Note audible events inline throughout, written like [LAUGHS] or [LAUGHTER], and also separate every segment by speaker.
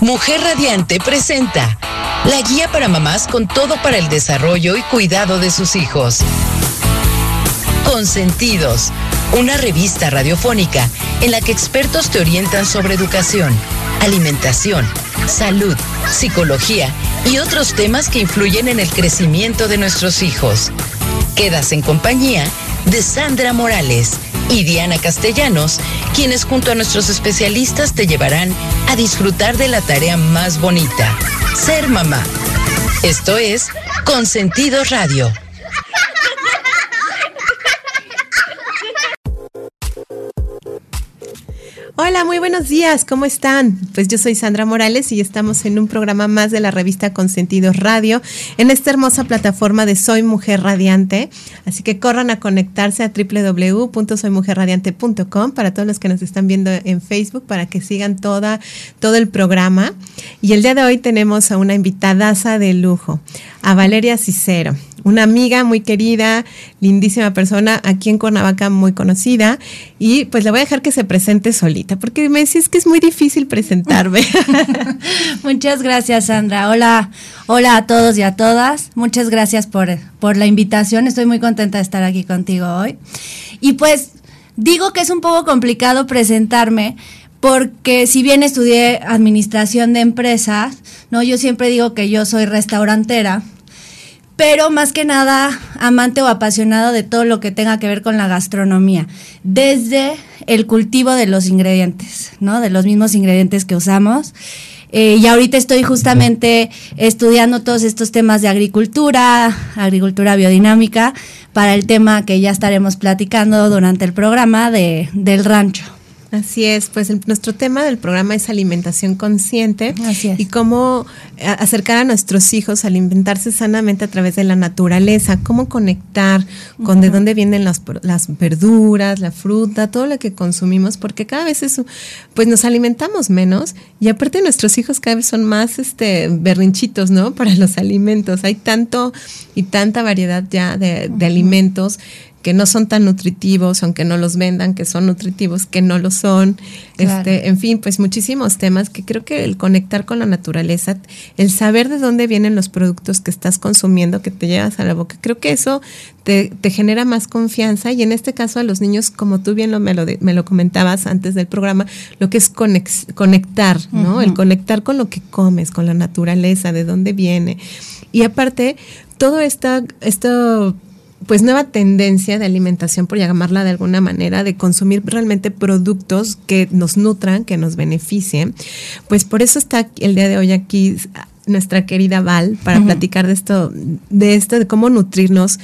Speaker 1: Mujer Radiante presenta la guía para mamás con todo para el desarrollo y cuidado de sus hijos. Consentidos, una revista radiofónica en la que expertos te orientan sobre educación, alimentación, salud, psicología y otros temas que influyen en el crecimiento de nuestros hijos. Quedas en compañía de Sandra Morales y Diana Castellanos, quienes junto a nuestros especialistas te llevarán a disfrutar de la tarea más bonita, ser mamá. Esto es Consentido Radio.
Speaker 2: Hola, muy buenos días, ¿cómo están? Pues yo soy Sandra Morales y estamos en un programa más de la revista Consentidos Radio en esta hermosa plataforma de Soy Mujer Radiante. Así que corran a conectarse a www.soymujerradiante.com para todos los que nos están viendo en Facebook para que sigan toda, todo el programa. Y el día de hoy tenemos a una invitadaza de lujo, a Valeria Cicero una amiga muy querida, lindísima persona aquí en Cuernavaca, muy conocida. Y pues le voy a dejar que se presente solita, porque me decís que es muy difícil presentarme. [LAUGHS]
Speaker 3: Muchas gracias, Sandra. Hola, hola a todos y a todas. Muchas gracias por, por la invitación. Estoy muy contenta de estar aquí contigo hoy. Y pues digo que es un poco complicado presentarme porque si bien estudié administración de empresas, no, yo siempre digo que yo soy restaurantera pero más que nada amante o apasionado de todo lo que tenga que ver con la gastronomía, desde el cultivo de los ingredientes, ¿no? De los mismos ingredientes que usamos. Eh, y ahorita estoy justamente estudiando todos estos temas de agricultura, agricultura biodinámica, para el tema que ya estaremos platicando durante el programa de, del rancho.
Speaker 2: Así es, pues nuestro tema del programa es alimentación consciente y cómo acercar a nuestros hijos a alimentarse sanamente a través de la naturaleza, cómo conectar con de dónde vienen las, las, verduras, la fruta, todo lo que consumimos, porque cada vez eso, pues nos alimentamos menos y aparte nuestros hijos cada vez son más este berrinchitos, ¿no? [LAUGHS] Para los alimentos. Hay tanto y tanta variedad ya de, de alimentos que no son tan nutritivos, aunque no los vendan, que son nutritivos, que no lo son. Este, en fin, pues muchísimos temas que creo que el conectar con la naturaleza, el saber de dónde vienen los productos que estás consumiendo, que te llevas a la boca, creo que eso te, genera más confianza y en este caso a los niños, como tú bien lo, me, lo, me lo comentabas antes del programa, lo que es conectar, ¿no? El conectar con lo que comes, con la naturaleza, de dónde viene. Y aparte, todo esta, esto pues nueva tendencia de alimentación, por llamarla de alguna manera, de consumir realmente productos que nos nutran, que nos beneficien. Pues por eso está el día de hoy aquí nuestra querida Val para platicar de esto, de esto, de cómo nutrirnos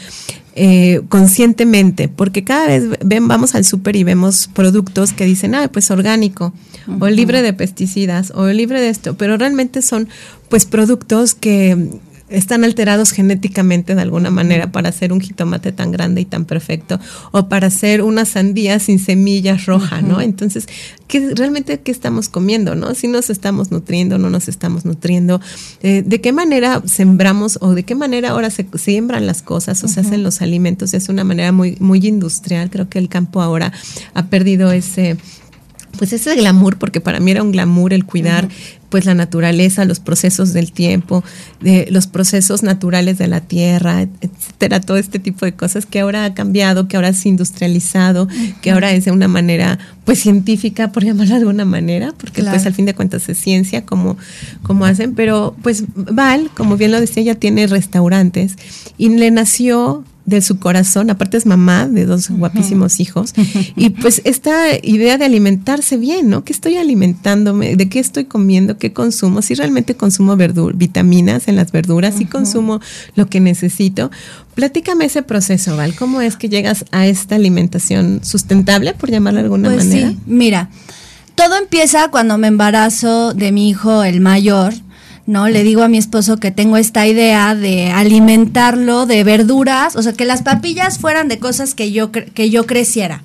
Speaker 2: eh, conscientemente, porque cada vez ven, vamos al súper y vemos productos que dicen, ah, pues orgánico, o libre de pesticidas, o libre de esto, pero realmente son pues productos que están alterados genéticamente de alguna manera para hacer un jitomate tan grande y tan perfecto o para hacer una sandía sin semillas roja, ¿no? Entonces, ¿qué, realmente qué estamos comiendo, no? Si nos estamos nutriendo, no nos estamos nutriendo, eh, ¿de qué manera sembramos o de qué manera ahora se siembran las cosas o se hacen los alimentos? Es una manera muy, muy industrial, creo que el campo ahora ha perdido ese pues ese glamour, porque para mí era un glamour el cuidar pues la naturaleza, los procesos del tiempo, de los procesos naturales de la tierra, etcétera, todo este tipo de cosas que ahora ha cambiado, que ahora es industrializado, que ahora es de una manera pues científica, por llamarla de alguna manera, porque pues al fin de cuentas es ciencia como, como hacen, pero pues Val, como bien lo decía, ya tiene restaurantes y le nació de su corazón, aparte es mamá de dos guapísimos hijos, [LAUGHS] y pues esta idea de alimentarse bien, ¿no? ¿Qué estoy alimentándome? ¿De qué estoy comiendo? ¿Qué consumo? Si realmente consumo vitaminas en las verduras, si consumo lo que necesito. Platícame ese proceso, Val, ¿cómo es que llegas a esta alimentación sustentable, por llamarla de alguna pues manera? Sí,
Speaker 3: mira, todo empieza cuando me embarazo de mi hijo, el mayor, ¿no? Le digo a mi esposo que tengo esta idea de alimentarlo de verduras, o sea, que las papillas fueran de cosas que yo, que yo creciera,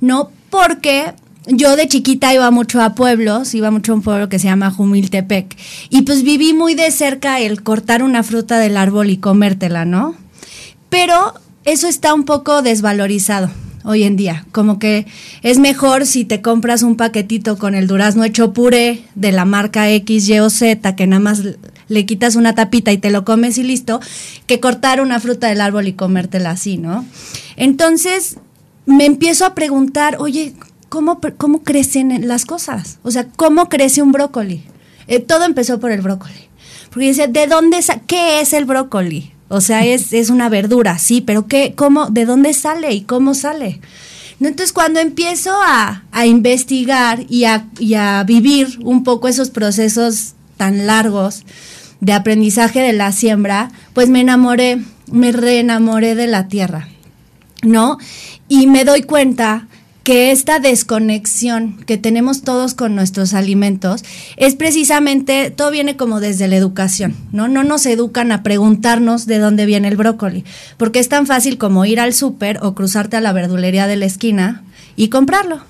Speaker 3: ¿no? Porque yo de chiquita iba mucho a pueblos, iba mucho a un pueblo que se llama Jumiltepec, y pues viví muy de cerca el cortar una fruta del árbol y comértela, ¿no? Pero eso está un poco desvalorizado. Hoy en día. Como que es mejor si te compras un paquetito con el durazno hecho puré de la marca X, Y o Z, que nada más le quitas una tapita y te lo comes y listo, que cortar una fruta del árbol y comértela así, ¿no? Entonces me empiezo a preguntar, oye, ¿cómo, cómo crecen las cosas? O sea, ¿cómo crece un brócoli? Eh, todo empezó por el brócoli. Porque dice, ¿de dónde, qué es el brócoli? O sea, es, es una verdura, sí, pero ¿qué, cómo, ¿de dónde sale y cómo sale? Entonces, cuando empiezo a, investigar y a, y a, vivir un poco esos procesos tan largos de aprendizaje de la siembra, pues me enamoré, me reenamoré de la tierra, ¿no? Y me doy cuenta que esta desconexión que tenemos todos con nuestros alimentos es precisamente, todo viene como desde la educación, ¿no? No nos educan a preguntarnos de dónde viene el brócoli, porque es tan fácil como ir al súper o cruzarte a la verdulería de la esquina y comprarlo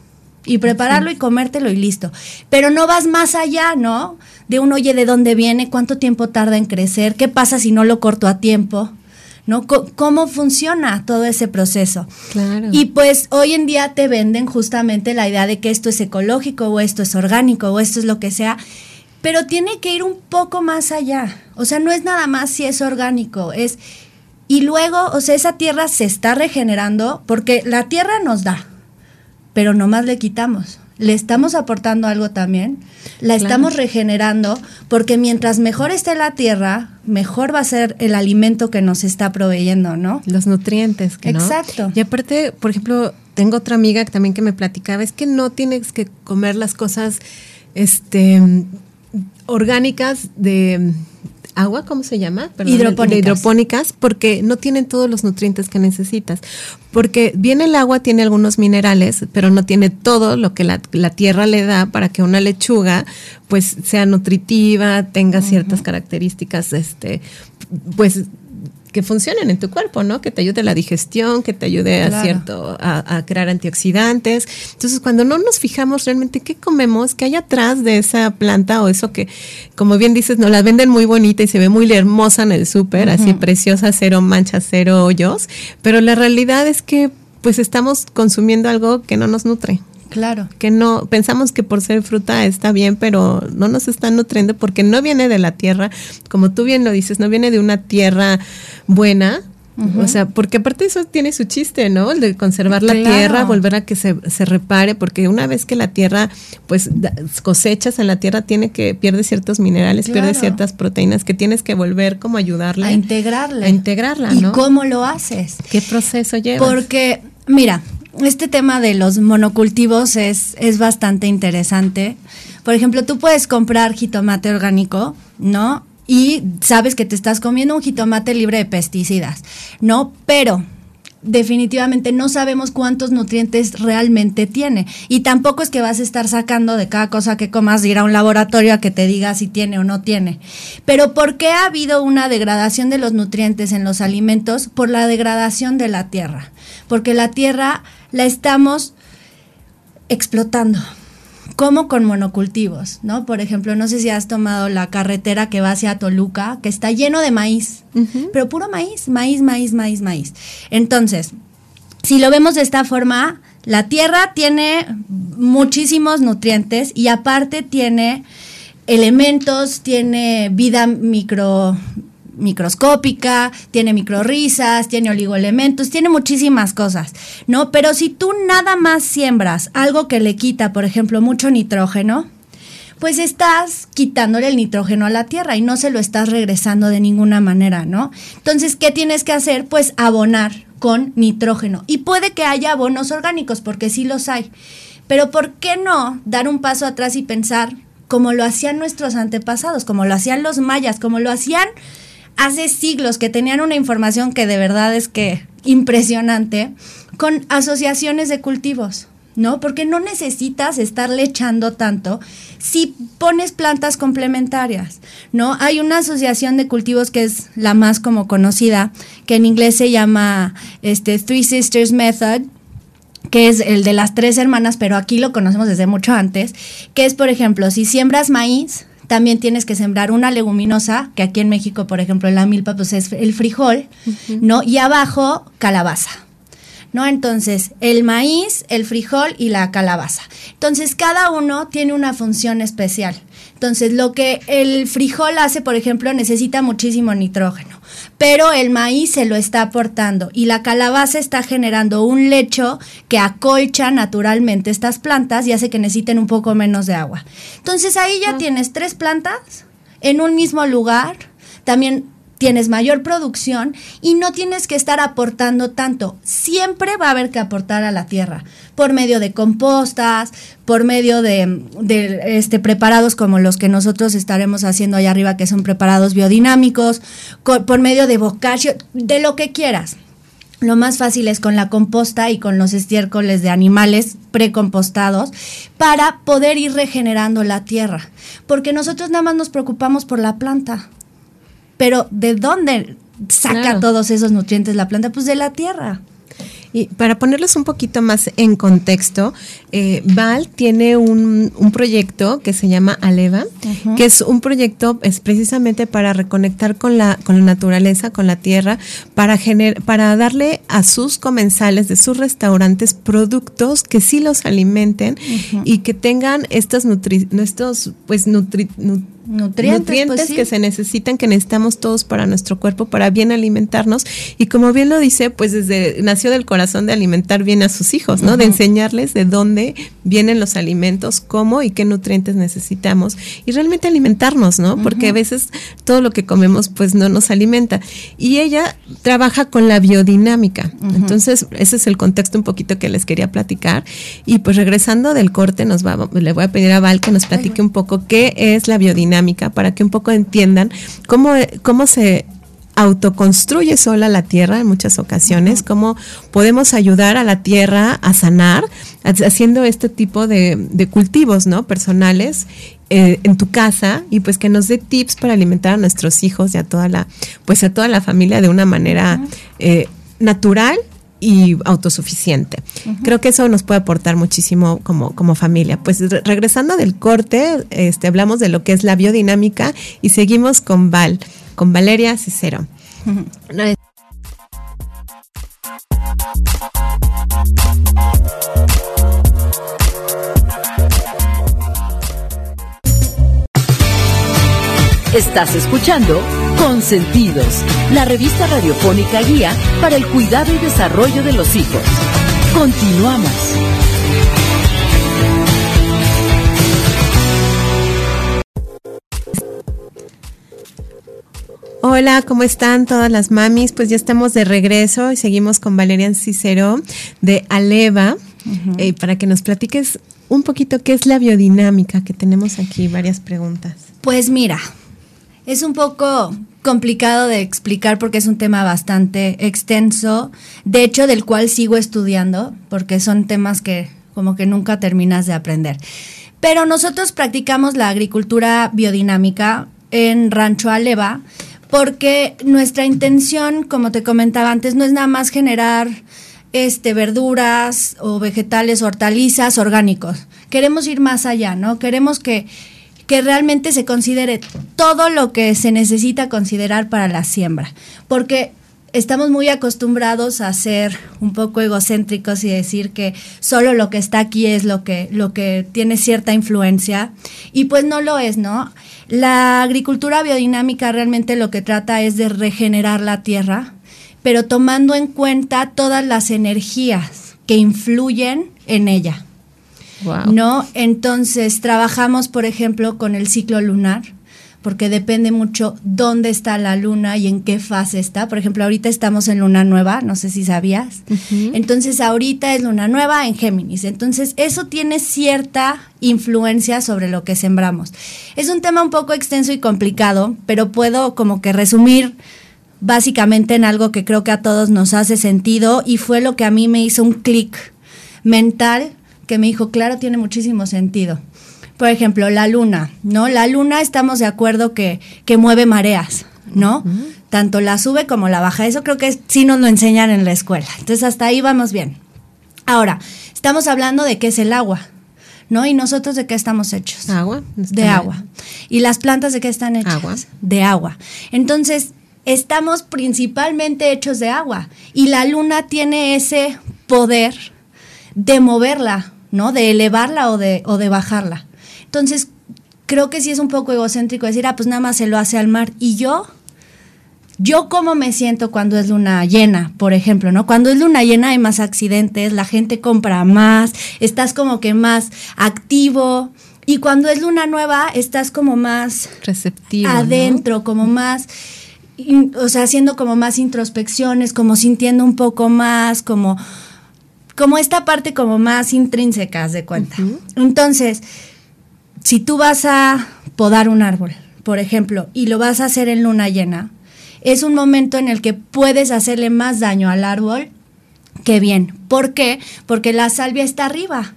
Speaker 3: y prepararlo y comértelo y listo. Pero no vas más allá, ¿no? De un oye de dónde viene, cuánto tiempo tarda en crecer, qué pasa si no lo corto a tiempo. ¿No? ¿Cómo funciona todo ese proceso? Claro. Y pues hoy en día te venden justamente la idea de que esto es ecológico o esto es orgánico o esto es lo que sea, pero tiene que ir un poco más allá. O sea, no es nada más si es orgánico, es... Y luego, o sea, esa tierra se está regenerando porque la tierra nos da, pero nomás le quitamos le estamos aportando algo también, la estamos regenerando, porque mientras mejor esté la tierra, mejor va a ser el alimento que nos está proveyendo, ¿no?
Speaker 2: Los nutrientes. Que
Speaker 3: Exacto.
Speaker 2: Y aparte, por ejemplo, tengo otra amiga también que me platicaba, es que no tienes que comer las cosas este orgánicas de agua, ¿cómo se llama?
Speaker 3: hidropónicas.
Speaker 2: hidropónicas, porque no tienen todos los nutrientes que necesitas. Porque bien el agua tiene algunos minerales, pero no tiene todo lo que la, tierra le da para que una lechuga pues sea nutritiva, tenga ciertas características, este, pues que funcionen en tu cuerpo, ¿no? Que te ayude a la digestión, que te ayude a cierto, a, crear antioxidantes. Entonces, cuando no nos fijamos realmente qué comemos, qué hay atrás de esa planta o eso que, como bien dices, nos la venden muy bonita y se ve muy hermosa en el súper, así preciosa, cero manchas, cero hoyos, pero la realidad es que pues estamos consumiendo algo que no nos nutre.
Speaker 3: Claro.
Speaker 2: Que no, pensamos que por ser fruta está bien, pero no nos está nutriendo porque no viene de la tierra, como tú bien lo dices, no viene de una tierra buena, O sea, porque aparte eso tiene su chiste, ¿no? El de conservar la tierra, volver a que se, se, repare, porque una vez que la tierra, pues cosechas en la tierra, tiene que, pierde ciertos minerales, pierde ciertas proteínas que tienes que volver como ayudarle.
Speaker 3: A integrarla.
Speaker 2: A integrarla, ¿no?
Speaker 3: ¿Y cómo lo haces?
Speaker 2: ¿Qué proceso llevas?
Speaker 3: Porque, mira, este tema de los monocultivos es, es bastante interesante. Por ejemplo, tú puedes comprar jitomate orgánico, ¿no? Y sabes que te estás comiendo un jitomate libre de pesticidas, ¿no? Pero definitivamente no sabemos cuántos nutrientes realmente tiene. Y tampoco es que vas a estar sacando de cada cosa que comas, ir a un laboratorio a que te diga si tiene o no tiene. Pero ¿por qué ha habido una degradación de los nutrientes en los alimentos? Por la degradación de la tierra. Porque la tierra la estamos explotando. Como con monocultivos, ¿no? Por ejemplo, no sé si has tomado la carretera que va hacia Toluca, que está lleno de maíz, pero puro maíz, maíz, maíz, maíz, maíz. Entonces, si lo vemos de esta forma, la tierra tiene muchísimos nutrientes y aparte tiene elementos, tiene vida micro, microscópica, tiene microrisas, tiene oligoelementos, tiene muchísimas cosas, ¿no? Pero si tú nada más siembras algo que le quita, por ejemplo, mucho nitrógeno, pues estás quitándole el nitrógeno a la tierra y no se lo estás regresando de ninguna manera, ¿no? Entonces, ¿qué tienes que hacer? Pues abonar con nitrógeno. Y puede que haya abonos orgánicos, porque sí los hay. Pero ¿por qué no dar un paso atrás y pensar como lo hacían nuestros antepasados, como lo hacían los mayas, como lo hacían hace siglos que tenían una información que de verdad es que impresionante, con asociaciones de cultivos, ¿no? Porque no necesitas estarle echando tanto si pones plantas complementarias, ¿no? Hay una asociación de cultivos que es la más como conocida, que en inglés se llama este Three Sisters Method, que es el de las tres hermanas, pero aquí lo conocemos desde mucho antes, que es, por ejemplo, si siembras maíz, también tienes que sembrar una leguminosa, que aquí en México, por ejemplo, en la milpa, pues es el frijol, ¿no? Y abajo, calabaza. ¿no? Entonces, el maíz, el frijol y la calabaza. Entonces, cada uno tiene una función especial. Entonces, lo que el frijol hace, por ejemplo, necesita muchísimo nitrógeno, pero el maíz se lo está aportando y la calabaza está generando un lecho que acolcha naturalmente estas plantas y hace que necesiten un poco menos de agua. Entonces, ahí ya ah. tienes tres plantas en un mismo lugar. También tienes mayor producción y no tienes que estar aportando tanto. Siempre va a haber que aportar a la tierra por medio de compostas, por medio de, este, preparados como los que nosotros estaremos haciendo allá arriba, que son preparados biodinámicos, por medio de bocacio, de lo que quieras. Lo más fácil es con la composta y con los estiércoles de animales precompostados para poder ir regenerando la tierra. Porque nosotros nada más nos preocupamos por la planta pero ¿de dónde saca todos esos nutrientes la planta? Pues de la tierra.
Speaker 2: Y para ponerles un poquito más en contexto, eh, Val tiene un, proyecto que se llama Aleva, que es un proyecto es precisamente para reconectar con la, con la naturaleza, con la tierra, para, gener, para darle a sus comensales de sus restaurantes productos que sí los alimenten y que tengan estos, nutri, estos pues, nutri, nutrientes, pues que se necesitan, que necesitamos todos para nuestro cuerpo, para bien alimentarnos. Y como bien lo dice, pues desde nació del corazón de alimentar bien a sus hijos, ¿no? De enseñarles de dónde vienen los alimentos, cómo y qué nutrientes necesitamos. Y realmente alimentarnos, ¿no? Porque a veces todo lo que comemos pues no nos alimenta. Y ella trabaja con la biodinámica. Entonces, ese es el contexto un poquito que les quería platicar. Y pues regresando del corte, nos va, le voy a pedir a Val que nos platique un poco qué es la biodinámica para que un poco entiendan cómo, cómo se autoconstruye sola la tierra en muchas ocasiones, cómo podemos ayudar a la tierra a sanar haciendo este tipo de, cultivos, ¿no? Personales eh, en tu casa y pues que nos dé tips para alimentar a nuestros hijos y a toda la, pues a toda la familia de una manera eh, natural y autosuficiente. Creo que eso nos puede aportar muchísimo como, como familia. Pues regresando del corte, este, hablamos de lo que es la biodinámica y seguimos con Val, con Valeria Cicero.
Speaker 1: Estás escuchando Consentidos, la revista radiofónica guía para el cuidado y desarrollo de los hijos. Continuamos.
Speaker 2: Hola, ¿cómo están todas las mamis? Pues ya estamos de regreso y seguimos con Valerian Cicero de Aleva eh, para que nos platiques un poquito qué es la biodinámica, que tenemos aquí varias preguntas.
Speaker 3: Pues mira, es un poco complicado de explicar porque es un tema bastante extenso, de hecho del cual sigo estudiando, porque son temas que como que nunca terminas de aprender. Pero nosotros practicamos la agricultura biodinámica en Rancho Aleva porque nuestra intención, como te comentaba antes, no es nada más generar este verduras o vegetales, hortalizas orgánicos. Queremos ir más allá, ¿no? Queremos que que realmente se considere todo lo que se necesita considerar para la siembra, porque estamos muy acostumbrados a ser un poco egocéntricos y decir que solo lo que está aquí es lo que, lo que tiene cierta influencia y pues no lo es, ¿no? La agricultura biodinámica realmente lo que trata es de regenerar la tierra, pero tomando en cuenta todas las energías que influyen en ella. ¿No? Entonces, trabajamos, por ejemplo, con el ciclo lunar, porque depende mucho dónde está la luna y en qué fase está. Por ejemplo, ahorita estamos en luna nueva, no sé si sabías. Entonces, ahorita es luna nueva en Géminis. Entonces, eso tiene cierta influencia sobre lo que sembramos. Es un tema un poco extenso y complicado, pero puedo como que resumir básicamente en algo que creo que a todos nos hace sentido y fue lo que a mí me hizo un clic mental que me dijo, claro, tiene muchísimo sentido. Por ejemplo, la luna, ¿no? La luna estamos de acuerdo que, que mueve mareas, ¿no? Tanto la sube como la baja. Eso creo que sí nos lo enseñan en la escuela. Entonces, hasta ahí vamos bien. Ahora, estamos hablando de qué es el agua, ¿no? ¿Y nosotros de qué estamos hechos?
Speaker 2: Agua.
Speaker 3: De agua. ¿Y las plantas de qué están hechas?
Speaker 2: Agua.
Speaker 3: De agua. Entonces, estamos principalmente hechos de agua. Y la luna tiene ese poder de moverla, ¿no? De elevarla o de, o de bajarla. Entonces, creo que sí es un poco egocéntrico decir, ah, pues nada más se lo hace al mar. Y yo, yo cómo me siento cuando es luna llena, por ejemplo, ¿no? Cuando es luna llena hay más accidentes, la gente compra más, estás como que más activo. Y cuando es luna nueva, estás como más
Speaker 2: receptivo.
Speaker 3: Adentro, como más, o sea, haciendo como más introspecciones, como sintiendo un poco más, como, como esta parte como más intrínseca, de cuenta. Entonces, si tú vas a podar un árbol, por ejemplo, y lo vas a hacer en luna llena, es un momento en el que puedes hacerle más daño al árbol que bien. ¿Por qué? Porque la salvia está arriba.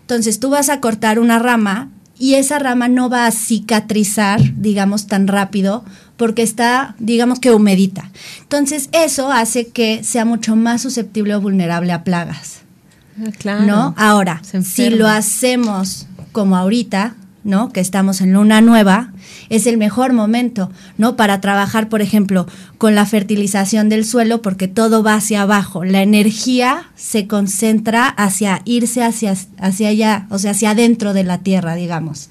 Speaker 3: Entonces tú vas a cortar una rama y esa rama no va a cicatrizar, digamos, tan rápido porque está, digamos que humedita. Entonces eso hace que sea mucho más susceptible o vulnerable a plagas. Ah, claro. ¿No? Ahora, si lo hacemos como ahorita, ¿no? Que estamos en luna nueva, es el mejor momento, ¿no? Para trabajar, por ejemplo, con la fertilización del suelo, porque todo va hacia abajo. La energía se concentra hacia irse hacia, hacia allá, o sea, hacia adentro de la tierra, digamos.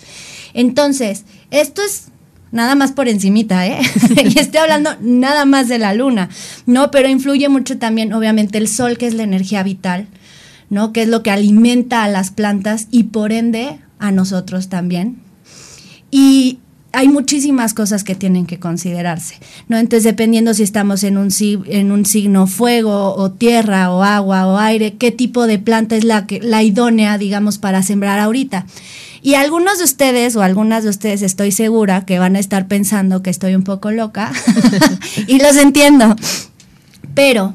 Speaker 3: Entonces, esto es nada más por encimita, ¿eh? [LAUGHS] y estoy hablando nada más de la luna, ¿no? Pero influye mucho también, obviamente, el sol, que es la energía vital, ¿no? Que es lo que alimenta a las plantas y por ende a nosotros también. Y hay muchísimas cosas que tienen que considerarse, ¿no? Entonces, dependiendo si estamos en un, en un signo fuego o tierra o agua o aire, qué tipo de planta es la, que, la idónea, digamos, para sembrar ahorita. Y algunos de ustedes o algunas de ustedes estoy segura que van a estar pensando que estoy un poco loca [LAUGHS] [LAUGHS] y los entiendo. Pero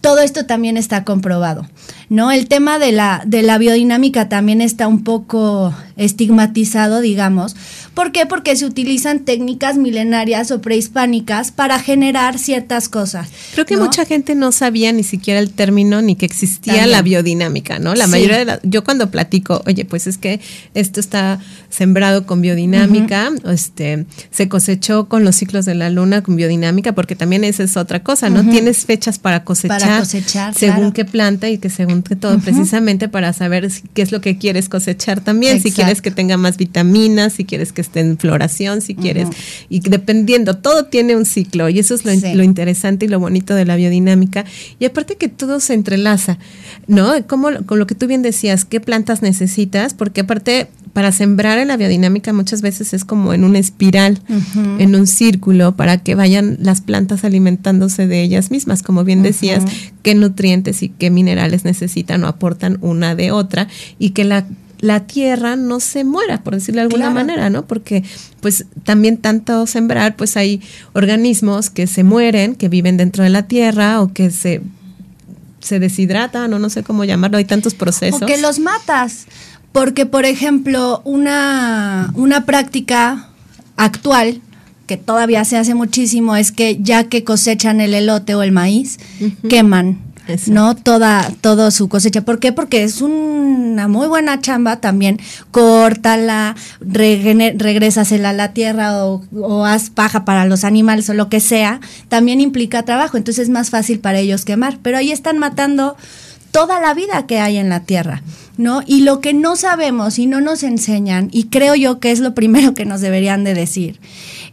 Speaker 3: todo esto también está comprobado. ¿no? El tema de la, de la biodinámica también está un poco estigmatizado, digamos. ¿Por qué? Porque se utilizan técnicas milenarias o prehispánicas para generar ciertas cosas.
Speaker 2: Creo que mucha gente no sabía ni siquiera el término ni que existía la biodinámica, ¿no? La mayoría de la, yo cuando platico, oye, pues es que esto está sembrado con biodinámica, este, se cosechó con los ciclos de la luna con biodinámica, porque también esa es otra cosa, ¿no? Tienes fechas para cosechar, para cosechar según qué planta y que según qué todo, precisamente para saber qué es lo que quieres cosechar también, si quieres que tenga más vitaminas, si quieres que en floración, si quieres, y dependiendo, todo tiene un ciclo y eso es lo, interesante y lo bonito de la biodinámica. Y aparte que todo se entrelaza, ¿no? Como con lo que tú bien decías, qué plantas necesitas, porque aparte para sembrar en la biodinámica muchas veces es como en una espiral, en un círculo, para que vayan las plantas alimentándose de ellas mismas, como bien decías, qué nutrientes y qué minerales necesitan o aportan una de otra y que la la tierra no se muera, por decirlo de alguna manera, ¿no? Porque pues también tanto sembrar, pues hay organismos que se mueren, que viven dentro de la tierra o que se, se deshidratan o no sé cómo llamarlo, hay tantos procesos. O
Speaker 3: que los matas, porque por ejemplo una, una práctica actual que todavía se hace muchísimo es que ya que cosechan el elote o el maíz, queman ¿no? Toda, toda su cosecha. ¿Por qué? Porque es una muy buena chamba también. Córtala, regrésasela a la tierra o, o, haz paja para los animales o lo que sea. También implica trabajo, entonces es más fácil para ellos quemar. Pero ahí están matando toda la vida que hay en la tierra, ¿no? Y lo que no sabemos y no nos enseñan, y creo yo que es lo primero que nos deberían de decir,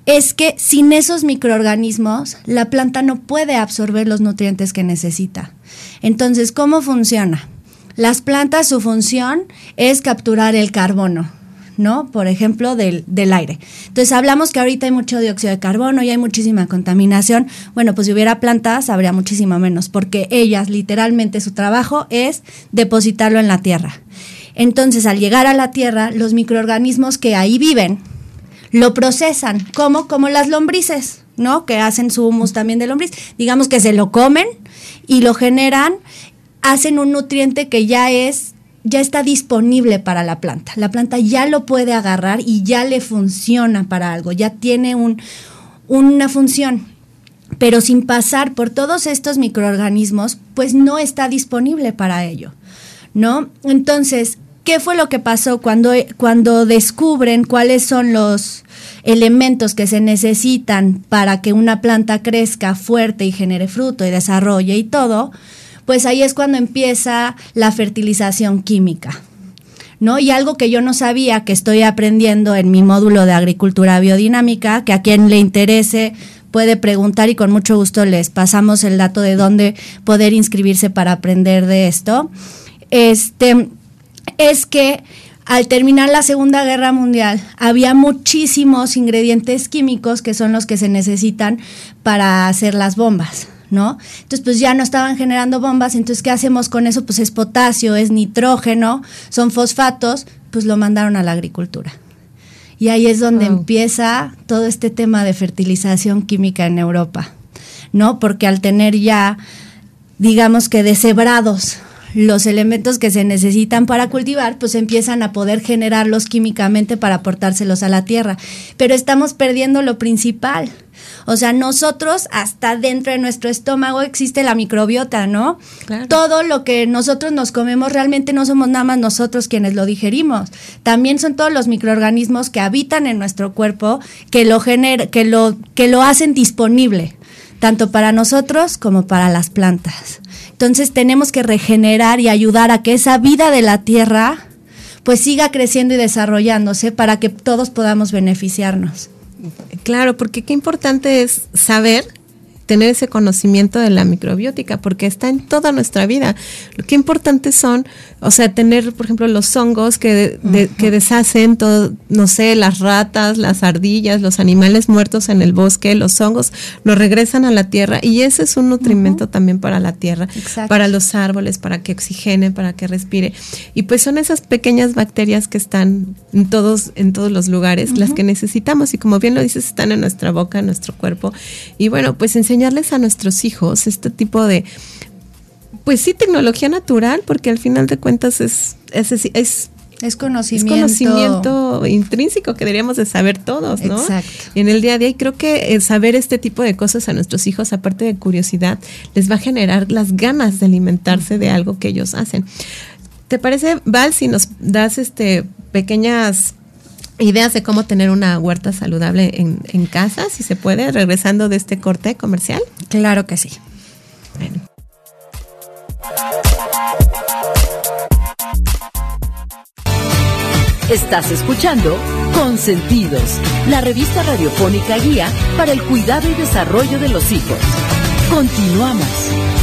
Speaker 3: es que sin esos microorganismos la planta no puede absorber los nutrientes que necesita. Entonces, ¿cómo funciona? Las plantas, su función es capturar el carbono, ¿no? Por ejemplo, del, del, aire. Entonces hablamos que ahorita hay mucho dióxido de carbono y hay muchísima contaminación. Bueno, pues si hubiera plantas habría muchísimo menos, porque ellas literalmente su trabajo es depositarlo en la tierra. Entonces, al llegar a la tierra, los microorganismos que ahí viven lo procesan, como como las lombrices, ¿no? Que hacen su humus también de lombriz. Digamos que se lo comen y lo generan, hacen un nutriente que ya es ya está disponible para la planta. La planta ya lo puede agarrar y ya le funciona para algo, ya tiene un, una función. Pero sin pasar por todos estos microorganismos, pues no está disponible para ello. ¿No? Entonces, ¿qué fue lo que pasó cuando, cuando descubren cuáles son los elementos que se necesitan para que una planta crezca fuerte y genere fruto y desarrolle y todo? pues ahí es cuando empieza la fertilización química. ¿No? Y algo que yo no sabía, que estoy aprendiendo en mi módulo de agricultura biodinámica, que a quien le interese puede preguntar y con mucho gusto les pasamos el dato de dónde poder inscribirse para aprender de esto. Este es que al terminar la Segunda Guerra Mundial, había muchísimos ingredientes químicos que son los que se necesitan para hacer las bombas. ¿no? Entonces, pues ya no estaban generando bombas, entonces, ¿qué hacemos con eso? Pues es potasio, es nitrógeno, son fosfatos, pues lo mandaron a la agricultura. Y ahí es donde empieza todo este tema de fertilización química en Europa, ¿no? Porque al tener ya, digamos que deshebrados los elementos que se necesitan para cultivar, pues empiezan a poder generarlos químicamente para aportárselos a la tierra. Pero estamos perdiendo lo principal. O sea, nosotros hasta dentro de nuestro estómago existe la microbiota, ¿no? Todo lo que nosotros nos comemos realmente no somos nada más nosotros quienes lo digerimos. También son todos los microorganismos que habitan en nuestro cuerpo que lo que lo que lo hacen disponible tanto para nosotros como para las plantas. Entonces tenemos que regenerar y ayudar a que esa vida de la tierra pues siga creciendo y desarrollándose para que todos podamos beneficiarnos.
Speaker 2: Claro, porque qué importante es saber tener ese conocimiento de la microbiótica, porque está en toda nuestra vida. Lo que importante son, o sea, tener, por ejemplo, los hongos que, que deshacen todo, no sé, las ratas, las ardillas, los animales muertos en el bosque, los hongos, los regresan a la tierra y ese es un nutrimento también para la tierra, para los árboles, para que oxigene, para que respire. Y pues son esas pequeñas bacterias que están en todos, en todos los lugares, las que necesitamos y como bien lo dices, están en nuestra boca, en nuestro cuerpo. Y bueno, pues enseñar enseñarles a nuestros hijos este tipo de, pues sí, tecnología natural, porque al final de cuentas es, es,
Speaker 3: es conocimiento.
Speaker 2: conocimiento intrínseco que deberíamos de saber todos, ¿no? Exacto. En el día a día, y creo que eh, saber este tipo de cosas a nuestros hijos, aparte de curiosidad, les va a generar las ganas de alimentarse de algo que ellos hacen. ¿Te parece, Val, si nos das este pequeñas ideas de cómo tener una huerta saludable en, casa, si se puede, regresando de este corte comercial?
Speaker 3: Claro que sí.
Speaker 1: Estás escuchando Consentidos, la revista radiofónica guía para el cuidado y desarrollo de los hijos. Continuamos.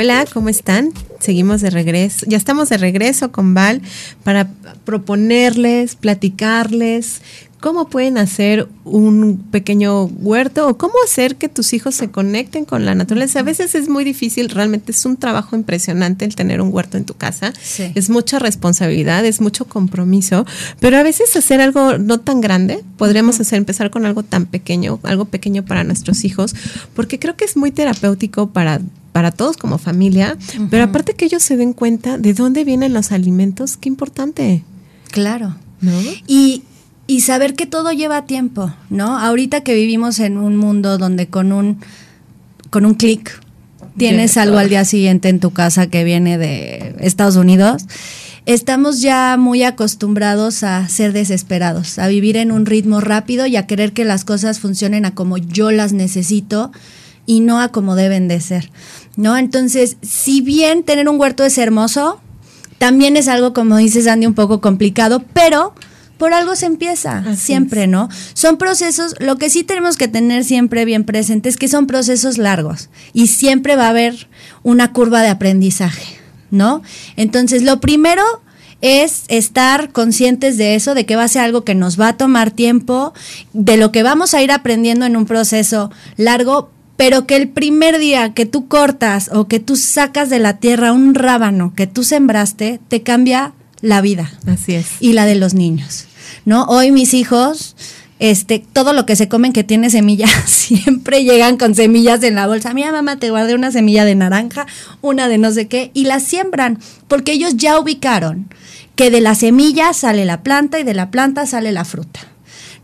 Speaker 2: Hola, ¿cómo están? Seguimos de regreso. Ya estamos de regreso con Val para proponerles, platicarles cómo pueden hacer un pequeño huerto o cómo hacer que tus hijos se conecten con la naturaleza. A veces es muy difícil, realmente es un trabajo impresionante el tener un huerto en tu casa. Es mucha responsabilidad, es mucho compromiso, pero a veces hacer algo no tan grande, podríamos hacer empezar con algo tan pequeño, algo pequeño para nuestros hijos, porque creo que es muy terapéutico para para todos como familia, pero aparte que ellos se den cuenta de dónde vienen los alimentos, qué importante.
Speaker 3: Claro. ¿No? Y, y saber que todo lleva tiempo, ¿no? Ahorita que vivimos en un mundo donde con un, con un clic tienes algo al día siguiente en tu casa que viene de Estados Unidos, estamos ya muy acostumbrados a ser desesperados, a vivir en un ritmo rápido y a querer que las cosas funcionen a como yo las necesito y no a como deben de ser, ¿no? Entonces, si bien tener un huerto es hermoso, también es algo, como dices Andy, un poco complicado, pero por algo se empieza, siempre, ¿no? Son procesos, lo que sí tenemos que tener siempre bien presente es que son procesos largos y siempre va a haber una curva de aprendizaje, ¿no? Entonces, lo primero es estar conscientes de eso, de que va a ser algo que nos va a tomar tiempo, de lo que vamos a ir aprendiendo en un proceso largo, pero que el primer día que tú cortas o que tú sacas de la tierra un rábano que tú sembraste, te cambia la vida.
Speaker 2: Así es.
Speaker 3: Y la de los niños. ¿No? Hoy mis hijos este, todo lo que se comen que tiene semillas, [LAUGHS] siempre llegan con semillas en la bolsa. Mira, mamá, te guardé una semilla de naranja, una de no sé qué, y la siembran, porque ellos ya ubicaron que de la semilla sale la planta y de la planta sale la fruta.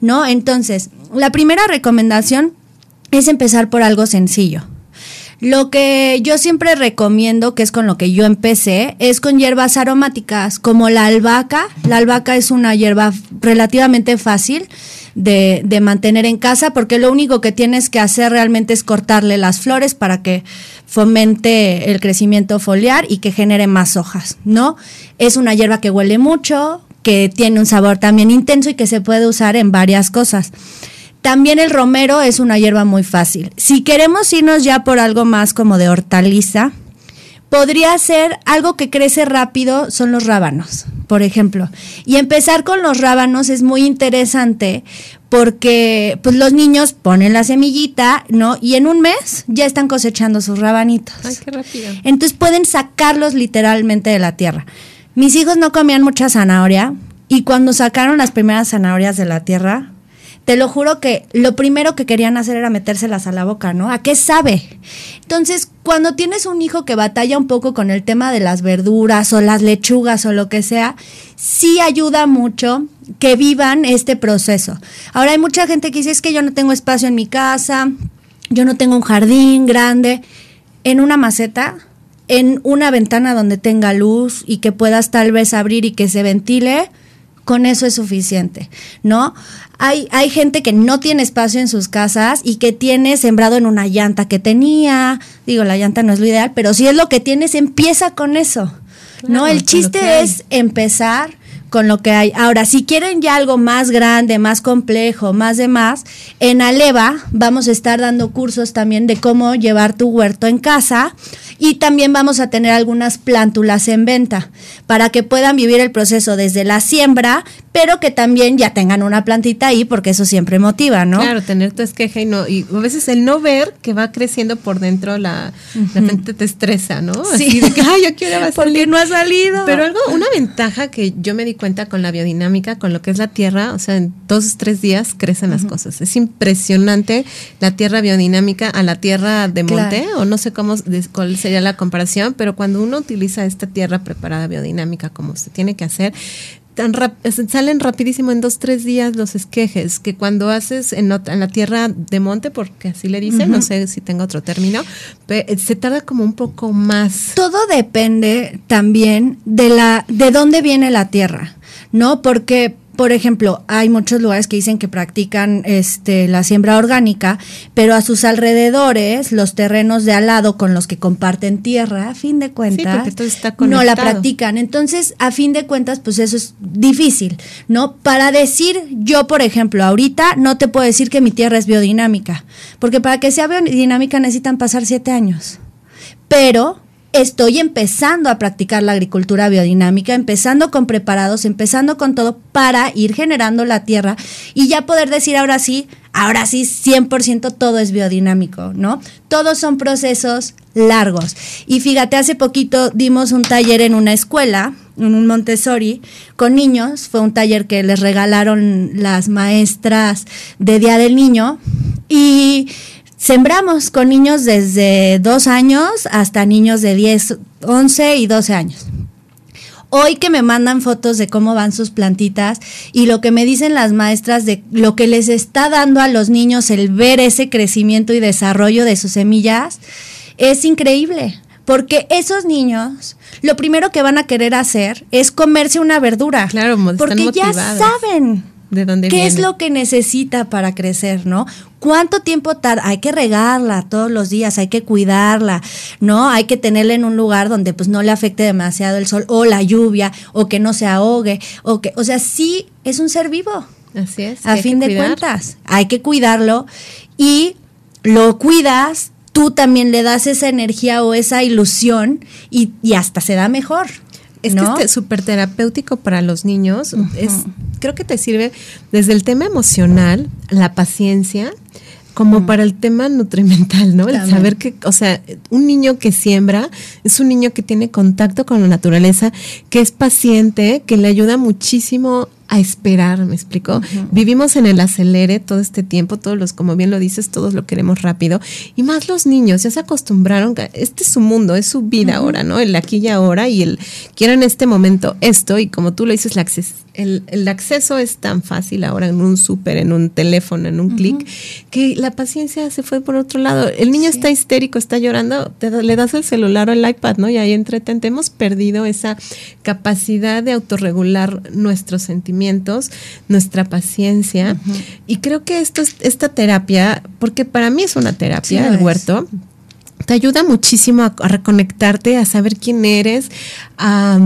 Speaker 3: ¿No? Entonces, la primera recomendación es empezar por algo sencillo. Lo que yo siempre recomiendo, que es con lo que yo empecé, es con hierbas aromáticas, como la albahaca. La albahaca es una hierba relativamente fácil, de, de mantener en casa, porque lo único que tienes que hacer realmente es cortarle las flores para que fomente el crecimiento foliar y que genere más hojas, ¿no? Es una hierba que huele mucho, que tiene un sabor también intenso y que se puede usar en varias cosas. También el romero es una hierba muy fácil. Si queremos irnos ya por algo más como de hortaliza, podría ser algo que crece rápido, son los rábanos, por ejemplo. Y empezar con los rábanos es muy interesante porque pues los niños ponen la semillita, ¿no? Y en un mes ya están cosechando sus rabanitos.
Speaker 2: Ay, qué rápido.
Speaker 3: Entonces pueden sacarlos literalmente de la tierra. Mis hijos no comían mucha zanahoria y cuando sacaron las primeras zanahorias de la tierra, te lo juro que lo primero que querían hacer era metérselas a la boca, ¿no? ¿A qué sabe? Entonces, cuando tienes un hijo que batalla un poco con el tema de las verduras o las lechugas o lo que sea, sí ayuda mucho que vivan este proceso. Ahora hay mucha gente que dice, es que yo no tengo espacio en mi casa, yo no tengo un jardín grande. En una maceta, en una ventana donde tenga luz y que puedas tal vez abrir y que se ventile, con eso es suficiente, ¿no? Hay, hay gente que no tiene espacio en sus casas y que tiene sembrado en una llanta que tenía. Digo, la llanta no es lo ideal, pero si es lo que tienes, empieza con eso. ¿No? El chiste es empezar con lo que hay. Ahora, si quieren ya algo más grande, más complejo, más de más, en Aleva vamos a estar dando cursos también de cómo llevar tu huerto en casa y también vamos a tener algunas plántulas en venta para que puedan vivir el proceso desde la siembra, pero que también ya tengan una plantita ahí porque eso siempre motiva, ¿no?
Speaker 2: Claro, tener tu esqueje y no y a veces el no ver que va creciendo por dentro la, la gente te estresa, ¿no?
Speaker 3: Sí.
Speaker 2: Así de que ay, yo quiero [LAUGHS]
Speaker 3: Porque no ha salido.
Speaker 2: Pero algo una ventaja que yo me di cuenta con la biodinámica, con lo que es la tierra, o sea, en dos tres días crecen las cosas. Es impresionante la tierra biodinámica a la tierra de monte
Speaker 3: Claro.
Speaker 2: o no sé cómo cuál sería la comparación, pero cuando uno utiliza esta tierra preparada biodinámica como se tiene que hacer, tan rap- salen rapidísimo en dos, tres días los esquejes, que cuando haces en, en la tierra de monte, porque así le dicen, no sé si tengo otro término, eh, se tarda como un poco más.
Speaker 3: Todo depende también de la de dónde viene la tierra, ¿no? Porque por ejemplo, hay muchos lugares que dicen que practican este la siembra orgánica, pero a sus alrededores, los terrenos de al lado con los que comparten tierra, a fin de cuentas,
Speaker 2: todo está
Speaker 3: no la practican. Entonces, a fin de cuentas, pues eso es difícil, ¿no? Para decir, yo, por ejemplo, ahorita no te puedo decir que mi tierra es biodinámica, porque para que sea biodinámica necesitan pasar siete años pero estoy empezando a practicar la agricultura biodinámica, empezando con preparados, empezando con todo para ir generando la tierra y ya poder decir ahora sí, ahora sí 100% todo es biodinámico, ¿no? Todos son procesos largos. Y fíjate, hace poquito dimos un taller en una escuela, en un Montessori, con niños, fue un taller que les regalaron las maestras de Día del Niño y Sembramos con niños desde dos años hasta niños de 10, 11 y 12 años. Hoy que me mandan fotos de cómo van sus plantitas y lo que me dicen las maestras de lo que les está dando a los niños el ver ese crecimiento y desarrollo de sus semillas, es increíble. Porque esos niños, lo primero que van a querer hacer es comerse una verdura.
Speaker 2: Claro,
Speaker 3: porque ya saben
Speaker 2: ¿De dónde
Speaker 3: ¿Qué es lo que necesita para crecer, no? ¿Cuánto tiempo tarda? Hay que regarla todos los días, hay que cuidarla, ¿no? Hay que tenerla en un lugar donde pues no le afecte demasiado el sol o la lluvia o que no se ahogue o que, o sea, sí es un ser vivo.
Speaker 2: Así es.
Speaker 3: A fin de
Speaker 2: cuidar.
Speaker 3: cuentas, hay que cuidarlo y lo cuidas, tú también le das esa energía o esa ilusión y, y hasta se da mejor.
Speaker 2: Es
Speaker 3: ¿no?
Speaker 2: que es súper terapéutico para los niños. Es, creo que te sirve desde el tema emocional, la paciencia, como para el tema nutrimental, ¿no? El saber que, o sea, un niño que siembra es un niño que tiene contacto con la naturaleza, que es paciente, que le ayuda muchísimo a esperar, ¿me explico? Vivimos en el acelere todo este tiempo, todos los, como bien lo dices, todos lo queremos rápido, y más los niños, ya se acostumbraron, que este es su mundo, es su vida ahora, ¿no? El aquí y ahora, y el quiero en este momento esto, y como tú lo dices, acces- el, el acceso es tan fácil ahora en un súper, en un teléfono, en un clic, que la paciencia se fue por otro lado. El niño está histérico, está llorando, te le das el celular o el iPad, ¿no? Y ahí entretente. Hemos perdido esa capacidad de autorregular nuestros sentimientos nuestra paciencia. Y creo que esto es, esta terapia, porque para mí es una terapia, el huerto, te ayuda muchísimo a, reconectarte, a saber quién eres, a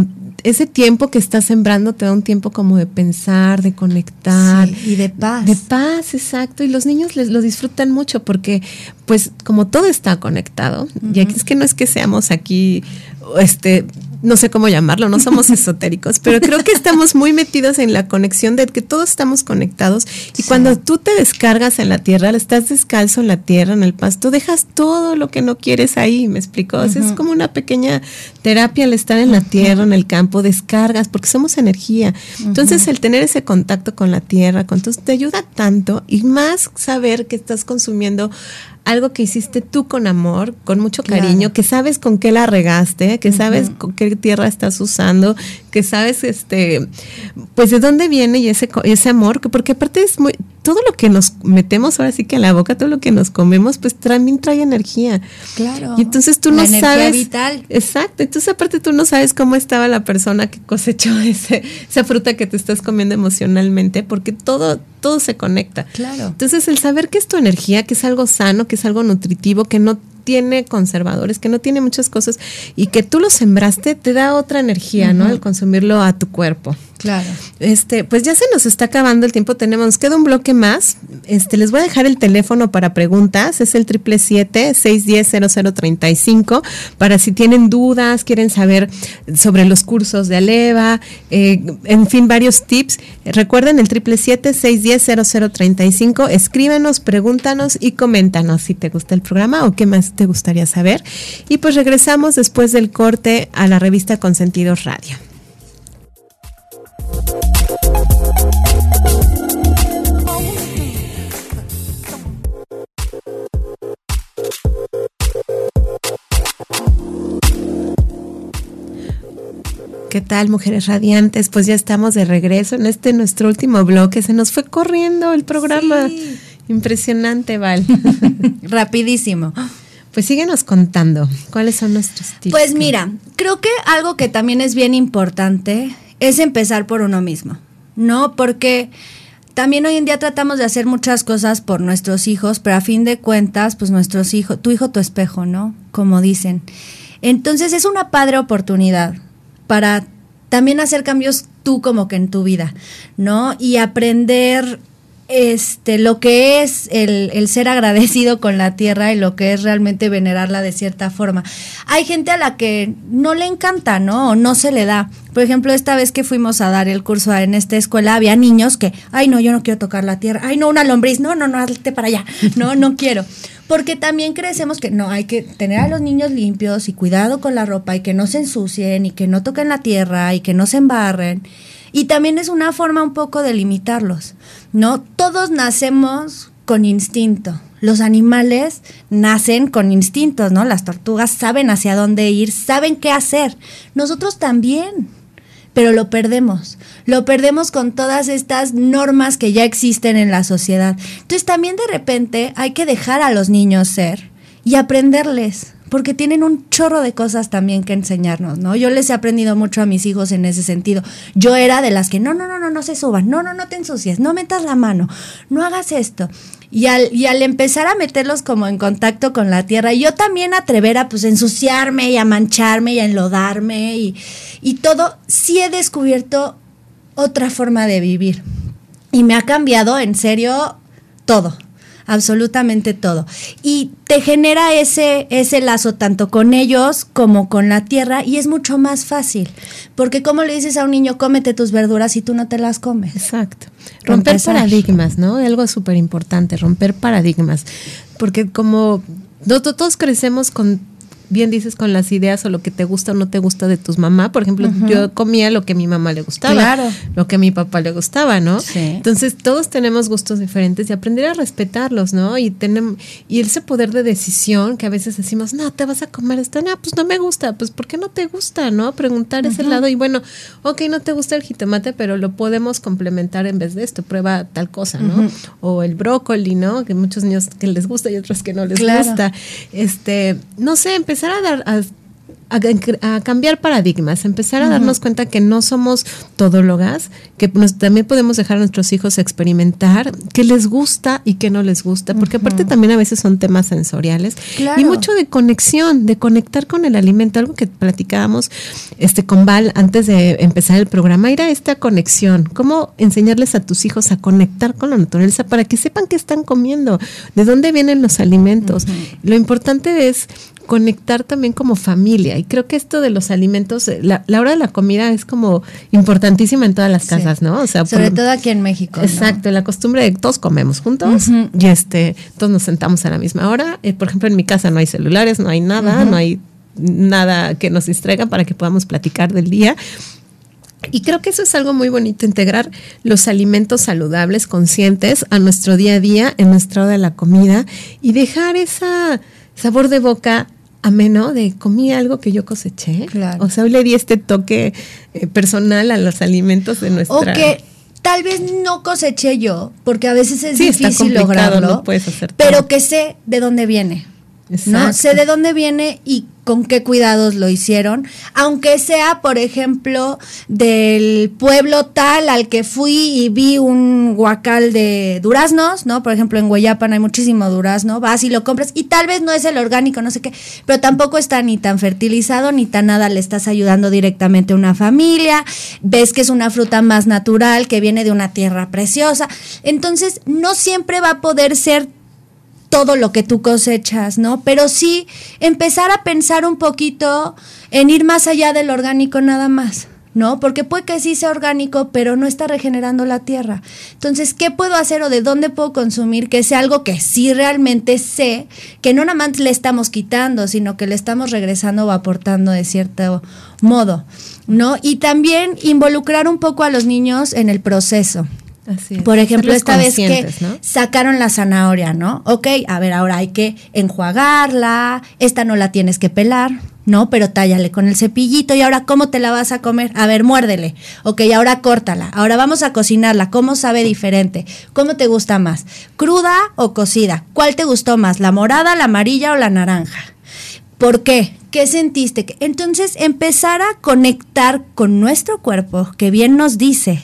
Speaker 2: ese tiempo que estás sembrando te da un tiempo como de pensar, de conectar.
Speaker 3: y de paz.
Speaker 2: De paz, exacto. Y los niños les, lo disfrutan mucho porque, pues, como todo está conectado, y aquí es que no es que seamos aquí, este, no sé cómo llamarlo, no somos [LAUGHS] esotéricos, pero creo que estamos muy metidos en la conexión de que todos estamos conectados y cuando tú te descargas en la tierra, estás descalzo en la tierra, en el pasto, dejas todo lo que no quieres ahí, me explico, es como una pequeña terapia al estar en la tierra, en el campo, descargas, porque somos energía. Entonces el tener ese contacto con la tierra, con te ayuda tanto y más saber que estás consumiendo algo que hiciste tú con amor, con mucho cariño, que sabes con qué la regaste, que sabes con qué tierra estás usando, que sabes este pues de dónde viene y ese ese amor, porque aparte es muy todo lo que nos metemos ahora sí que en la boca, todo lo que nos comemos, pues también trae energía.
Speaker 3: Claro.
Speaker 2: Y entonces tú no sabes.
Speaker 3: vital.
Speaker 2: Exacto. Entonces, aparte, tú no sabes cómo estaba la persona que cosechó [LAUGHS] ese, esa fruta que te estás comiendo emocionalmente, porque todo, todo se conecta.
Speaker 3: Claro.
Speaker 2: Entonces, el saber que es tu energía, que es algo sano, que es algo nutritivo, que no tiene conservadores, que no tiene muchas cosas y que tú lo sembraste, te da otra energía, ¿no? Al consumirlo a tu cuerpo.
Speaker 3: Claro.
Speaker 2: Este, pues ya se nos está acabando el tiempo, tenemos, queda un bloque más. Este, les voy a dejar el teléfono para preguntas, es el triple siete seis diez cero cero treinta y cinco, para si tienen dudas, quieren saber sobre los cursos de Aleva, eh, en fin, varios tips. Recuerden el triple siete seis diez cero cero treinta y cinco, escríbenos, pregúntanos y coméntanos si te gusta el programa o qué más te gustaría saber. Y pues regresamos después del corte a la revista Consentidos Radio. ¿Qué tal, mujeres radiantes? Pues ya estamos de regreso en este nuestro último bloque. Se nos fue corriendo el programa. Impresionante, Val. [LAUGHS]
Speaker 3: Rapidísimo.
Speaker 2: Pues síguenos contando, ¿cuáles son nuestros tips?
Speaker 3: Pues mira, creo que algo que también es bien importante es empezar por uno mismo, ¿no? Porque también hoy en día tratamos de hacer muchas cosas por nuestros hijos, pero a fin de cuentas, pues nuestros hijos, tu hijo, tu espejo, ¿no? Como dicen. Entonces es una padre oportunidad para también hacer cambios tú como que en tu vida, ¿no? Y aprender este, lo que es el, el, ser agradecido con la tierra y lo que es realmente venerarla de cierta forma. Hay gente a la que no le encanta, ¿no? O no se le da. Por ejemplo, esta vez que fuimos a dar el curso en esta escuela, había niños que, ay, no, yo no quiero tocar la tierra, ay, no, una lombriz, no, no, no, hazte para allá, no, no quiero. Porque también crecemos que no, hay que tener a los niños limpios y cuidado con la ropa y que no se ensucien y que no toquen la tierra y que no se embarren. Y también es una forma un poco de limitarlos, ¿no? Todos nacemos con instinto. Los animales nacen con instintos, ¿no? Las tortugas saben hacia dónde ir, saben qué hacer. Nosotros también, pero lo perdemos. Lo perdemos con todas estas normas que ya existen en la sociedad. Entonces también de repente hay que dejar a los niños ser y aprenderles porque tienen un chorro de cosas también que enseñarnos, ¿no? Yo les he aprendido mucho a mis hijos en ese sentido. Yo era de las que, no, no, no, no, no se suban, no, no, no te ensucies, no metas la mano, no hagas esto. Y al, y al empezar a meterlos como en contacto con la tierra, yo también atrever a pues ensuciarme y a mancharme y a enlodarme y, y todo, sí he descubierto otra forma de vivir. Y me ha cambiado en serio todo absolutamente todo. Y te genera ese, ese lazo tanto con ellos como con la tierra y es mucho más fácil. Porque como le dices a un niño, cómete tus verduras y tú no te las comes.
Speaker 2: Exacto. Romper paradigmas, ¿no? Algo súper importante, romper paradigmas. Porque como todos crecemos con bien dices con las ideas o lo que te gusta o no te gusta de tus mamá. Por ejemplo, yo comía lo que a mi mamá le gustaba, lo que a mi papá le gustaba, ¿no? Entonces, todos tenemos gustos diferentes y aprender a respetarlos, ¿no? Y tenemos y ese poder de decisión que a veces decimos, "No, te vas a comer esto." No, pues no me gusta. Pues ¿por qué no te gusta, no? Preguntar ese lado y bueno, ok, no te gusta el jitomate, pero lo podemos complementar en vez de esto. Prueba tal cosa, ¿no? O el brócoli, ¿no? Que muchos niños que les gusta y otros que no les gusta. Este, no sé, empezar a dar a a, cambiar paradigmas, empezar a darnos cuenta que no somos todólogas, que también podemos dejar a nuestros hijos experimentar qué les gusta y qué no les gusta, porque aparte también a veces son temas sensoriales y mucho de conexión, de conectar con el alimento, algo que platicábamos este con Val antes de empezar el programa, era esta conexión, cómo enseñarles a tus hijos a conectar con la naturaleza para que sepan qué están comiendo, de dónde vienen los alimentos. Lo importante es conectar también como familia. Y creo que esto de los alimentos, eh, la, hora de la comida es como importantísima en todas las casas, ¿no?
Speaker 3: O sea, sobre todo aquí en México.
Speaker 2: Exacto, la costumbre de todos comemos juntos y este, todos nos sentamos a la misma hora. Eh, por ejemplo, en mi casa no hay celulares, no hay nada, no hay nada que nos distraiga para que podamos platicar del día. Y creo que eso es algo muy bonito, integrar los alimentos saludables, conscientes a nuestro día a día, en nuestra hora de la comida y dejar esa sabor de boca ameno de comí algo que yo coseché. Claro. O sea, hoy le di este toque eh, personal a los alimentos de nuestra...
Speaker 3: O que tal vez no coseché yo, porque a veces es difícil lograrlo, no puedes hacer pero que sé de dónde viene. ¿No? Sé de dónde viene y con qué cuidados lo hicieron, aunque sea, por ejemplo, del pueblo tal al que fui y vi un guacal de duraznos, ¿no? Por ejemplo, en Guayapan hay muchísimo durazno, vas y lo compras y tal vez no es el orgánico, no sé qué, pero tampoco está ni tan fertilizado ni tan nada, le estás ayudando directamente a una familia, ves que es una fruta más natural, que viene de una tierra preciosa, entonces no siempre va a poder ser todo lo que tú cosechas, ¿no? Pero sí empezar a pensar un poquito en ir más allá del orgánico nada más. ¿no? Porque puede que sí sea orgánico, pero no está regenerando la tierra. Entonces, ¿qué puedo hacer o de dónde puedo consumir que sea algo que sí realmente sé, que no nada más le estamos quitando, sino que le estamos regresando o aportando de cierto modo, ¿no? Y también involucrar un poco a los niños en el proceso. Por ejemplo, esta vez que sacaron la zanahoria, ¿no? Ok, a ver, ahora hay que enjuagarla, esta no la tienes que pelar, ¿no? Pero tállale con el cepillito y ahora, ¿cómo te la vas a comer? A ver, muérdele. Ok, ahora córtala. Ahora vamos a cocinarla. ¿Cómo sabe diferente? ¿Cómo te gusta más? ¿Cruda o cocida? ¿Cuál te gustó más? ¿La morada, la amarilla o la naranja? ¿Por qué? ¿Qué sentiste? Entonces, empezar a conectar con nuestro cuerpo, que bien nos dice,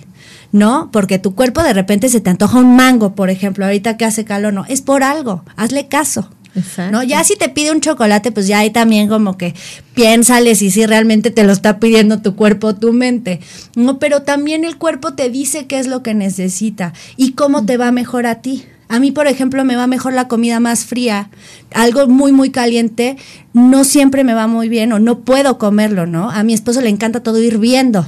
Speaker 3: ¿no? Porque tu cuerpo de repente se te antoja un mango, por ejemplo, ahorita que hace calor, no, es por algo, hazle caso. ¿No? Ya si te pide un chocolate, pues ya ahí también como que piénsale si sí realmente te lo está pidiendo tu cuerpo o tu mente. No, pero también el cuerpo te dice qué es lo que necesita y cómo te va mejor a ti. A mí, por ejemplo, me va mejor la comida más fría. Algo muy, muy caliente no siempre me va muy bien o no puedo comerlo, ¿no? A mi esposo le encanta todo hirviendo.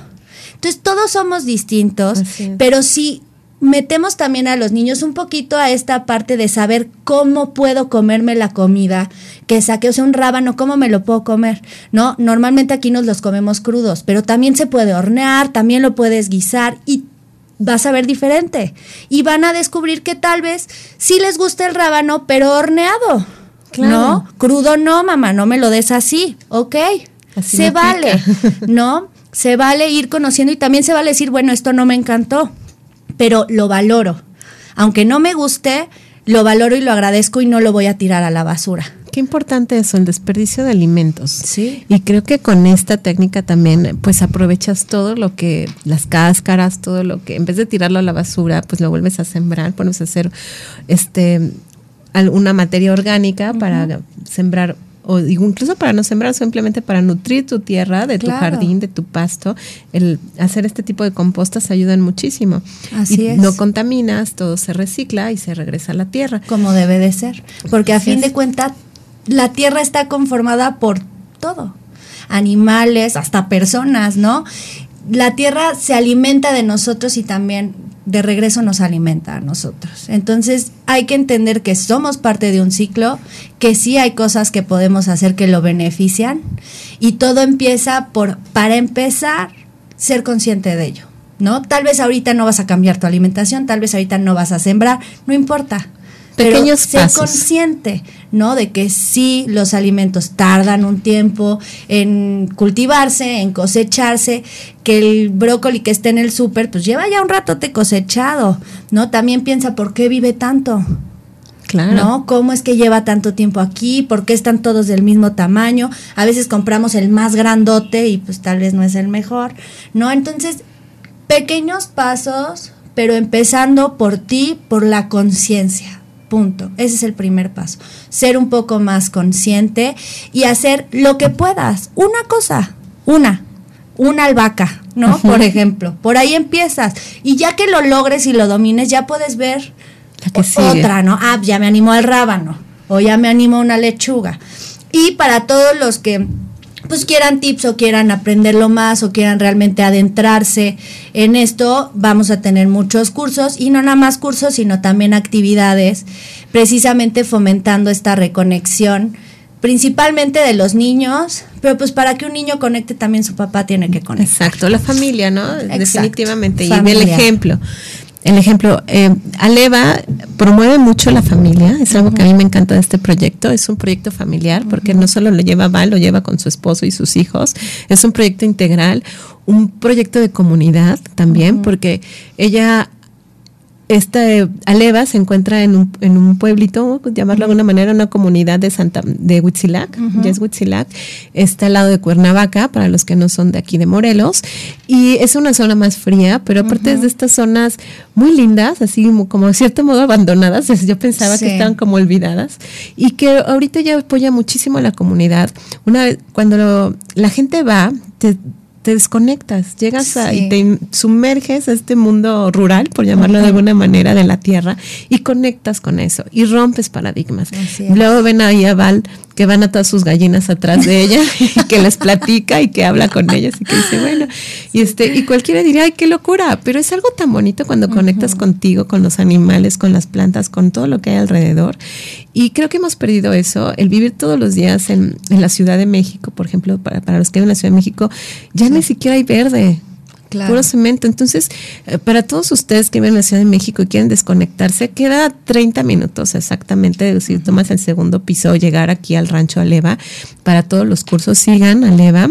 Speaker 3: Entonces, todos somos distintos, pero si metemos también a los niños un poquito a esta parte de saber cómo puedo comerme la comida que saque, o sea, un rábano, cómo me lo puedo comer, ¿no? Normalmente aquí nos los comemos crudos, pero también se puede hornear, también lo puedes guisar y vas a ver diferente. Y van a descubrir que tal vez sí les gusta el rábano, pero horneado, ¿no? Crudo no, mamá, no me lo des así, ok, se vale, ¿no? [LAUGHS] se vale ir conociendo y también se vale decir, bueno, esto no me encantó, pero lo valoro. Aunque no me guste, lo valoro y lo agradezco y no lo voy a tirar a la basura.
Speaker 2: Qué importante eso, el desperdicio de alimentos.
Speaker 3: Sí.
Speaker 2: Y creo que con esta técnica también, pues aprovechas todo lo que, las cáscaras, todo lo que, en vez de tirarlo a la basura, pues lo vuelves a sembrar, pones a hacer este alguna materia orgánica para sembrar o incluso para no sembrar, simplemente para nutrir tu tierra, de tu jardín, de tu pasto, el hacer este tipo de compostas ayudan muchísimo.
Speaker 3: Así es.
Speaker 2: No contaminas, todo se recicla y se regresa a la tierra.
Speaker 3: Como debe de ser, porque a fin de cuentas la tierra está conformada por todo, animales, hasta personas, ¿no? La tierra se alimenta de nosotros y también de regreso nos alimenta a nosotros. Entonces hay que entender que somos parte de un ciclo, que sí hay cosas que podemos hacer que lo benefician y todo empieza por, para empezar, ser consciente de ello. ¿No? Tal vez ahorita no vas a cambiar tu alimentación, tal vez ahorita no vas a sembrar, no importa
Speaker 2: pequeños
Speaker 3: ser consciente, ¿no? De que sí los alimentos tardan un tiempo en cultivarse, en cosecharse, que el brócoli que esté en el súper, pues lleva ya un rato te cosechado, ¿no? También piensa por qué vive tanto. Claro. ¿No? ¿Cómo es que lleva tanto tiempo aquí? ¿Por qué están todos del mismo tamaño? A veces compramos el más grandote y pues tal vez no es el mejor, ¿no? Entonces, pequeños pasos, pero empezando por ti, por la conciencia. Punto. Ese es el primer paso. Ser un poco más consciente y hacer lo que puedas. Una cosa, una, una albahaca, ¿no? Por ejemplo. Por ahí empiezas. Y ya que lo logres y lo domines, ya puedes ver otra, ¿no? Ah, ya me animó al rábano. O ya me animó una lechuga. Y para todos los que pues quieran tips o quieran aprenderlo más o quieran realmente adentrarse en esto, vamos a tener muchos cursos y no nada más cursos, sino también actividades precisamente fomentando esta reconexión principalmente de los niños, pero pues para que un niño conecte también su papá tiene que conectar.
Speaker 2: Exacto, la familia, ¿no? Definitivamente. Y el ejemplo el ejemplo, eh, Aleva promueve mucho la familia, es algo que a mí me encanta de este proyecto, es un proyecto familiar porque no solo lo lleva Val, lo lleva con su esposo y sus hijos, es un proyecto integral, un proyecto de comunidad también, porque ella esta eh, Aleva se encuentra en un, en un pueblito, llamarlo de alguna manera, una comunidad de Santa de Huitzilac, ya es Huitzilac, está al lado de Cuernavaca, para los que no son de aquí de Morelos, y es una zona más fría, pero aparte es de estas zonas muy lindas, así como, de cierto modo abandonadas, [LAUGHS] yo pensaba que estaban como olvidadas, y que ahorita ya apoya muchísimo a la comunidad. Una vez, cuando la gente va, te te desconectas, llegas y te sumerges a este mundo rural, por llamarlo de alguna manera, de la tierra, y conectas con eso y rompes paradigmas. Luego ven ahí a Val que van a todas sus gallinas atrás de ella [LAUGHS] y que les platica y que habla con ellas y que dice, bueno, y este, y cualquiera diría, ay, qué locura, pero es algo tan bonito cuando conectas contigo, con los animales, con las plantas, con todo lo que hay alrededor. Y creo que hemos perdido eso, el vivir todos los días en, en la Ciudad de México, por ejemplo, para, para los que viven en la Ciudad de México, ya ni siquiera hay verde. Puro cemento. Entonces, eh, para todos ustedes que viven en la Ciudad de México y quieren desconectarse, queda 30 minutos exactamente. Si tomas el segundo piso, llegar aquí al rancho Aleva. Para todos los cursos, sigan Aleva.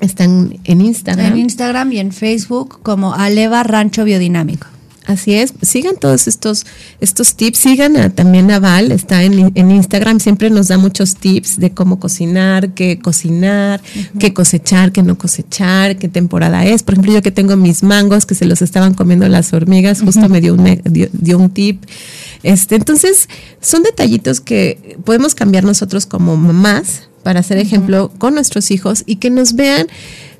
Speaker 2: Están en Instagram.
Speaker 3: En Instagram y en Facebook como Aleva Rancho Biodinámico.
Speaker 2: Así es, sigan todos estos, estos tips, sigan también a Val, está en, Instagram, siempre nos da muchos tips de cómo cocinar, qué cocinar, qué cosechar, qué no cosechar, qué temporada es. Por ejemplo, yo que tengo mis mangos que se los estaban comiendo las hormigas, justo me dio un, dio, un tip. Este, entonces, son detallitos que podemos cambiar nosotros como mamás para hacer ejemplo con nuestros hijos y que nos vean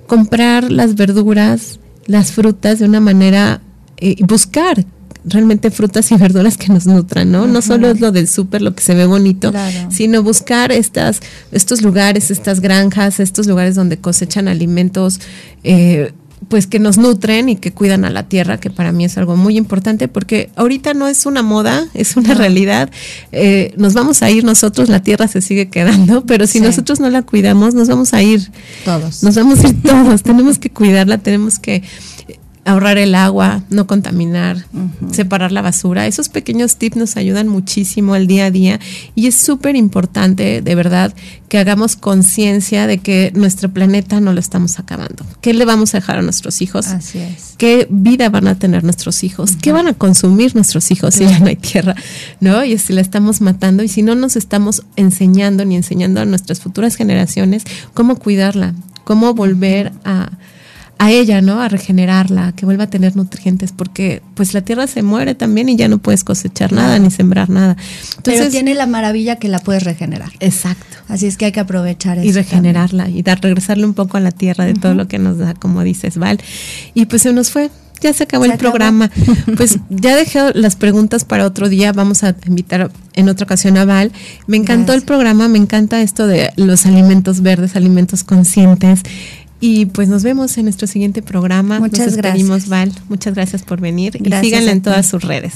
Speaker 2: comprar las verduras, las frutas de una manera eh, buscar realmente frutas y [LAUGHS] verduras que nos nutran, ¿no? No solo es lo del súper, lo que se ve bonito, sino buscar estas, estos lugares, estas granjas, estos lugares donde cosechan alimentos, eh, pues que nos nutren y que cuidan a la tierra, que para mí es algo muy importante, porque ahorita no es una moda, [LAUGHS] es una realidad. Eh, nos vamos a ir nosotros, la tierra se sigue quedando, [LAUGHS] pero si nosotros no la cuidamos, nos vamos a ir.
Speaker 3: Todos.
Speaker 2: Nos vamos a ir todos, tenemos que cuidarla, tenemos que ahorrar el agua, no contaminar, separar la basura. Esos pequeños tips nos ayudan muchísimo al día a día y es súper importante, de verdad, que hagamos conciencia de que nuestro planeta no lo estamos acabando. ¿Qué le vamos a dejar a nuestros hijos?
Speaker 3: Así es.
Speaker 2: ¿Qué vida van a tener nuestros hijos? ¿Qué van a consumir nuestros hijos si ya no hay tierra? ¿No? Y si la estamos matando y si no nos estamos enseñando ni enseñando a nuestras futuras generaciones cómo cuidarla, cómo volver a a ella, ¿no? A regenerarla, que vuelva a tener nutrientes, porque pues la tierra se muere también y ya no puedes cosechar nada ni sembrar nada.
Speaker 3: Entonces, Pero tiene la maravilla que la puedes regenerar.
Speaker 2: Exacto.
Speaker 3: Así es que hay que aprovechar eso.
Speaker 2: Y regenerarla y dar, regresarle un poco a la tierra de todo lo que nos da, como dices, Val. Y pues se nos fue, ya se acabó el programa. [LAUGHS] Pues ya dejé las preguntas para otro día. Vamos a invitar en otra ocasión a Val. Me encantó el programa, me encanta esto de los alimentos verdes, alimentos conscientes. Y pues nos vemos en nuestro siguiente programa.
Speaker 3: Muchas gracias.
Speaker 2: Val. Muchas gracias por venir. y síganla en todas sus redes.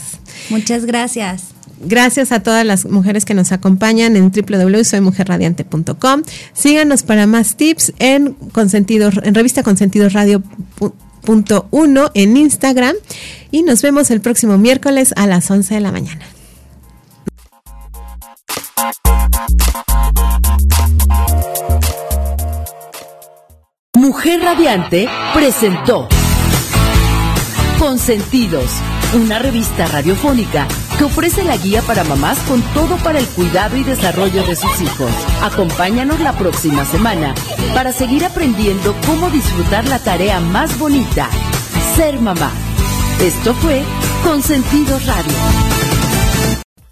Speaker 3: Muchas gracias.
Speaker 2: Gracias a todas las mujeres que nos acompañan en www.soymujerradiante.com. Síganos para más tips en Consentido, en revista Consentido Radio en Instagram y nos vemos el próximo miércoles a las 11 de la mañana.
Speaker 1: Mujer Radiante presentó Consentidos, una revista radiofónica que ofrece la guía para mamás con todo para el cuidado y desarrollo de sus hijos. Acompáñanos la próxima semana para seguir aprendiendo cómo disfrutar la tarea más bonita, ser mamá. Esto fue Consentido Radio.